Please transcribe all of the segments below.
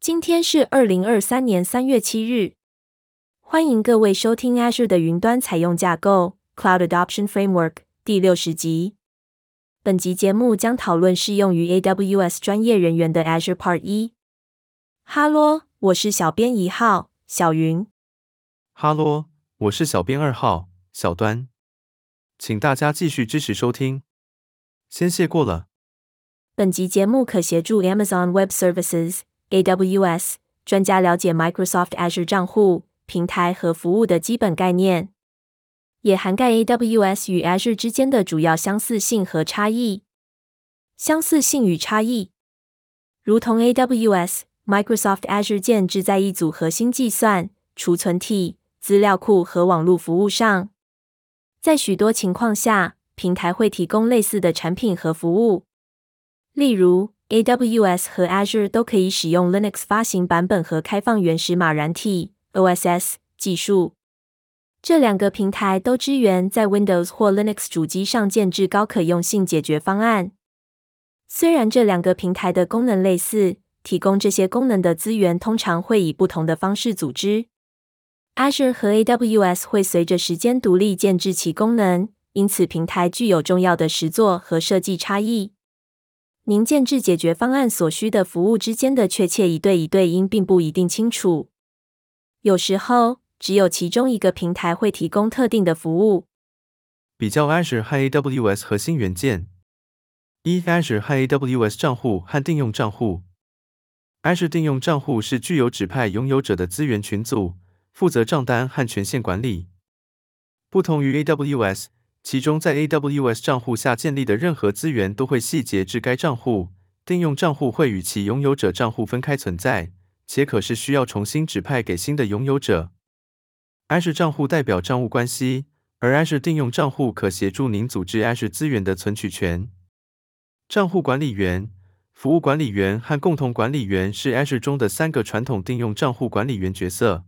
今天是二零二三年三月七日。欢迎各位收听 Azure 的云端采用架构 Cloud Adoption Framework 第六十集。本集节目将讨论适用于 AWS 专业人员的 Azure Part 一。哈喽，我是小编一号小云。哈喽，我是小编二号小端。请大家继续支持收听，先谢过了。本集节目可协助 Amazon Web Services AWS 专家了解 Microsoft Azure 账户。平台和服务的基本概念，也涵盖 AWS 与 Azure 之间的主要相似性和差异。相似性与差异，如同 AWS、Microsoft Azure 建置在一组核心计算、储存体、资料库和网络服务上。在许多情况下，平台会提供类似的产品和服务。例如，AWS 和 Azure 都可以使用 Linux 发行版本和开放原始码软体。OSS 技术，这两个平台都支援在 Windows 或 Linux 主机上建置高可用性解决方案。虽然这两个平台的功能类似，提供这些功能的资源通常会以不同的方式组织。Azure 和 AWS 会随着时间独立建置其功能，因此平台具有重要的实作和设计差异。您建置解决方案所需的服务之间的确切一对一对应并不一定清楚。有时候，只有其中一个平台会提供特定的服务。比较 Azure 和 AWS 核心元件：一、Azure 和 AWS 账户和订用账户。Azure 订用账户是具有指派拥有者的资源群组，负责账单和权限管理。不同于 AWS，其中在 AWS 账户下建立的任何资源都会细节至该账户。定用账户会与其拥有者账户分开存在。且可是需要重新指派给新的拥有者。Azure 账户代表账务关系，而 Azure 订用账户可协助您组织 Azure 资源的存取权。账户管理员、服务管理员和共同管理员是 Azure 中的三个传统定用账户管理员角色。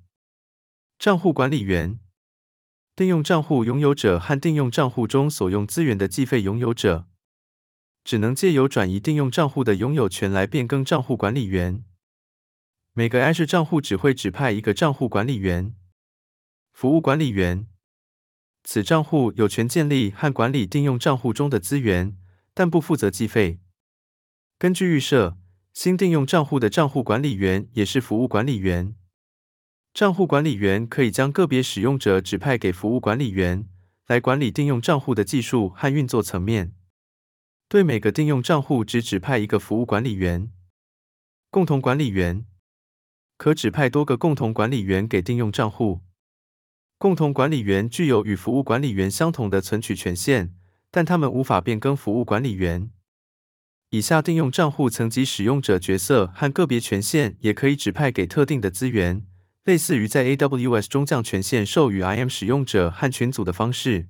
账户管理员、订用账户拥有者和定用账户中所用资源的计费拥有者，只能借由转移定用账户的拥有权来变更账户管理员。每个 Azure 账户只会指派一个账户管理员。服务管理员，此账户有权建立和管理定用账户中的资源，但不负责计费。根据预设，新定用账户的账户管理员也是服务管理员。账户管理员可以将个别使用者指派给服务管理员，来管理定用账户的技术和运作层面。对每个定用账户只指派一个服务管理员。共同管理员。可指派多个共同管理员给定用账户。共同管理员具有与服务管理员相同的存取权限，但他们无法变更服务管理员。以下定用账户层级使用者角色和个别权限也可以指派给特定的资源，类似于在 AWS 中将权限授予 IM 使用者和群组的方式。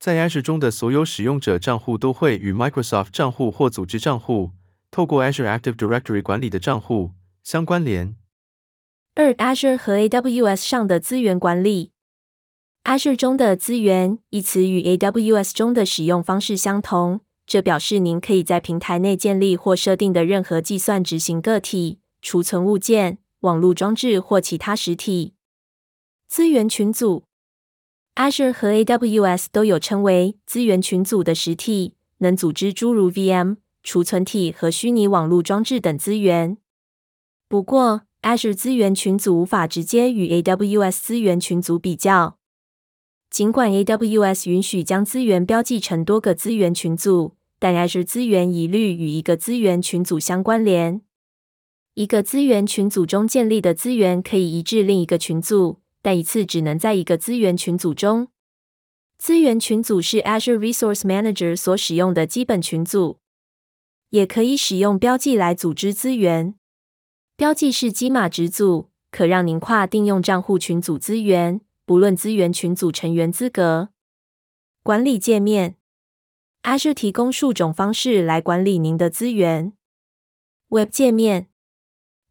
在 Azure 中的所有使用者账户都会与 Microsoft 账户或组织账户，透过 Azure Active Directory 管理的账户相关联。二、Azure 和 AWS 上的资源管理。Azure 中的资源一词与 AWS 中的使用方式相同，这表示您可以在平台内建立或设定的任何计算执行个体、储存物件、网络装置或其他实体。资源群组。Azure 和 AWS 都有称为资源群组的实体，能组织诸如 VM、储存体和虚拟网络装置等资源。不过，Azure 资源群组无法直接与 AWS 资源群组比较。尽管 AWS 允许将资源标记成多个资源群组，但 Azure 资源一律与一个资源群组相关联。一个资源群组中建立的资源可以移至另一个群组，但一次只能在一个资源群组中。资源群组是 Azure Resource Manager 所使用的基本群组，也可以使用标记来组织资源。标记是机码值组，可让您跨订用账户群组资源，不论资源群组成员资格。管理界面，Azure 提供数种方式来管理您的资源。Web 界面，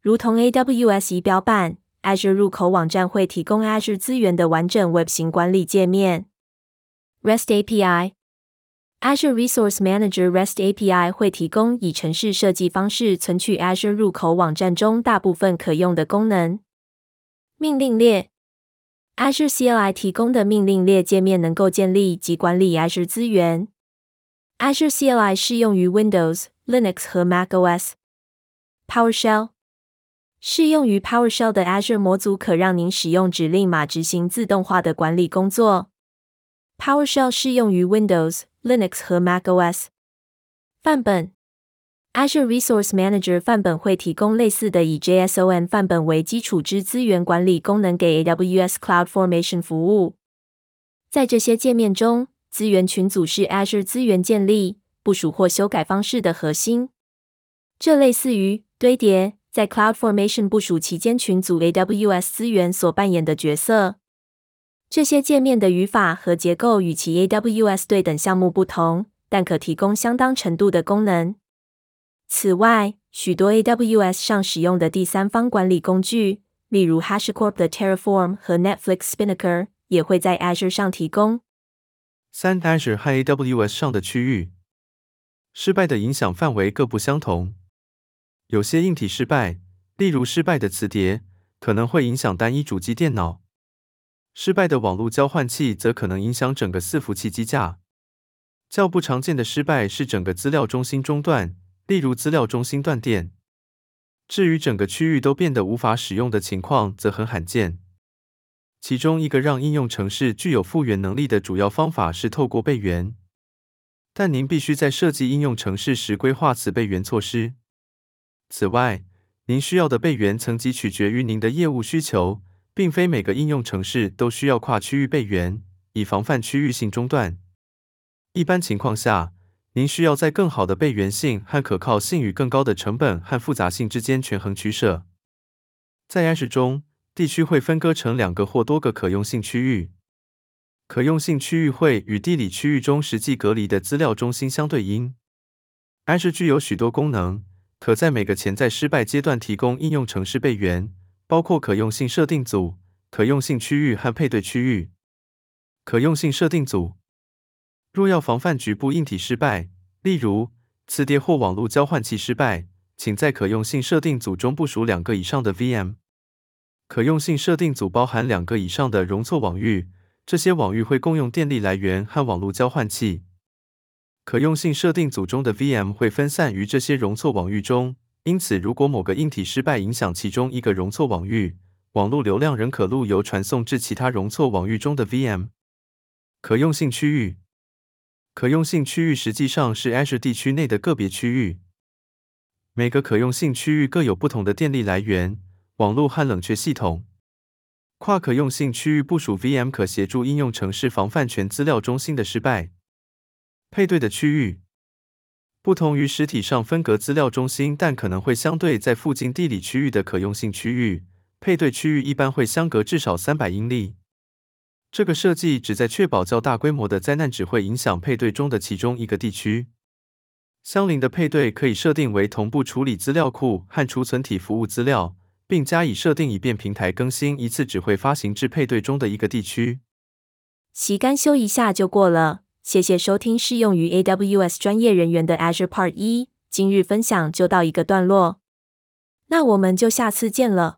如同 AWS 仪表板，Azure 入口网站会提供 Azure 资源的完整 Web 型管理界面。REST API，Azure Resource Manager REST API 会提供以程式设计方式存取 Azure 入口网站中大部分可用的功能。命令列：Azure CLI 提供的命令列界面能够建立及管理 Azure 资源。Azure CLI 适用于 Windows、Linux 和 macOS。PowerShell 适用于 PowerShell 的 Azure 模组可让您使用指令码执行自动化的管理工作。PowerShell 适用于 Windows、Linux 和 macOS。范本：Azure Resource Manager 范本会提供类似的以 JSON 范本为基础之资源管理功能给 AWS CloudFormation 服务。在这些界面中，资源群组是 Azure 资源建立、部署或修改方式的核心。这类似于堆叠，在 CloudFormation 部署期间群组 AWS 资源所扮演的角色。这些界面的语法和结构与其 AWS 对等项目不同，但可提供相当程度的功能。此外，许多 AWS 上使用的第三方管理工具，例如 HashiCorp 的 Terraform 和 Netflix Spinnaker，也会在 Azure 上提供。三 Azure 和 AWS 上的区域失败的影响范围各不相同。有些硬体失败，例如失败的磁碟，可能会影响单一主机电脑。失败的网络交换器则可能影响整个伺服器机架。较不常见的失败是整个资料中心中断，例如资料中心断电。至于整个区域都变得无法使用的情况，则很罕见。其中一个让应用程式具有复原能力的主要方法是透过备援，但您必须在设计应用程式时规划此备援措施。此外，您需要的备援层级取决于您的业务需求。并非每个应用程式都需要跨区域备援，以防范区域性中断。一般情况下，您需要在更好的备援性和可靠性与更高的成本和复杂性之间权衡取舍。在 Azure 中，地区会分割成两个或多个可用性区域。可用性区域会与地理区域中实际隔离的资料中心相对应。Azure 具有许多功能，可在每个潜在失败阶段提供应用程式备援。包括可用性设定组、可用性区域和配对区域。可用性设定组若要防范局部硬体失败，例如磁碟或网络交换器失败，请在可用性设定组中部署两个以上的 VM。可用性设定组包含两个以上的容错网域，这些网域会共用电力来源和网络交换器。可用性设定组中的 VM 会分散于这些容错网域中。因此，如果某个硬体失败影响其中一个容错网域，网络流量仍可路由传送至其他容错网域中的 VM。可用性区域，可用性区域实际上是 Azure 地区内的个别区域。每个可用性区域各有不同的电力来源、网络和冷却系统。跨可用性区域部署 VM 可协助应用程式防范全资料中心的失败。配对的区域。不同于实体上分隔资料中心，但可能会相对在附近地理区域的可用性区域，配对区域一般会相隔至少三百英里。这个设计旨在确保较大规模的灾难只会影响配对中的其中一个地区。相邻的配对可以设定为同步处理资料库和储存体服务资料，并加以设定以便平台更新一次只会发行至配对中的一个地区。旗杆修一下就过了。谢谢收听适用于 AWS 专业人员的 Azure Part 一，今日分享就到一个段落，那我们就下次见了。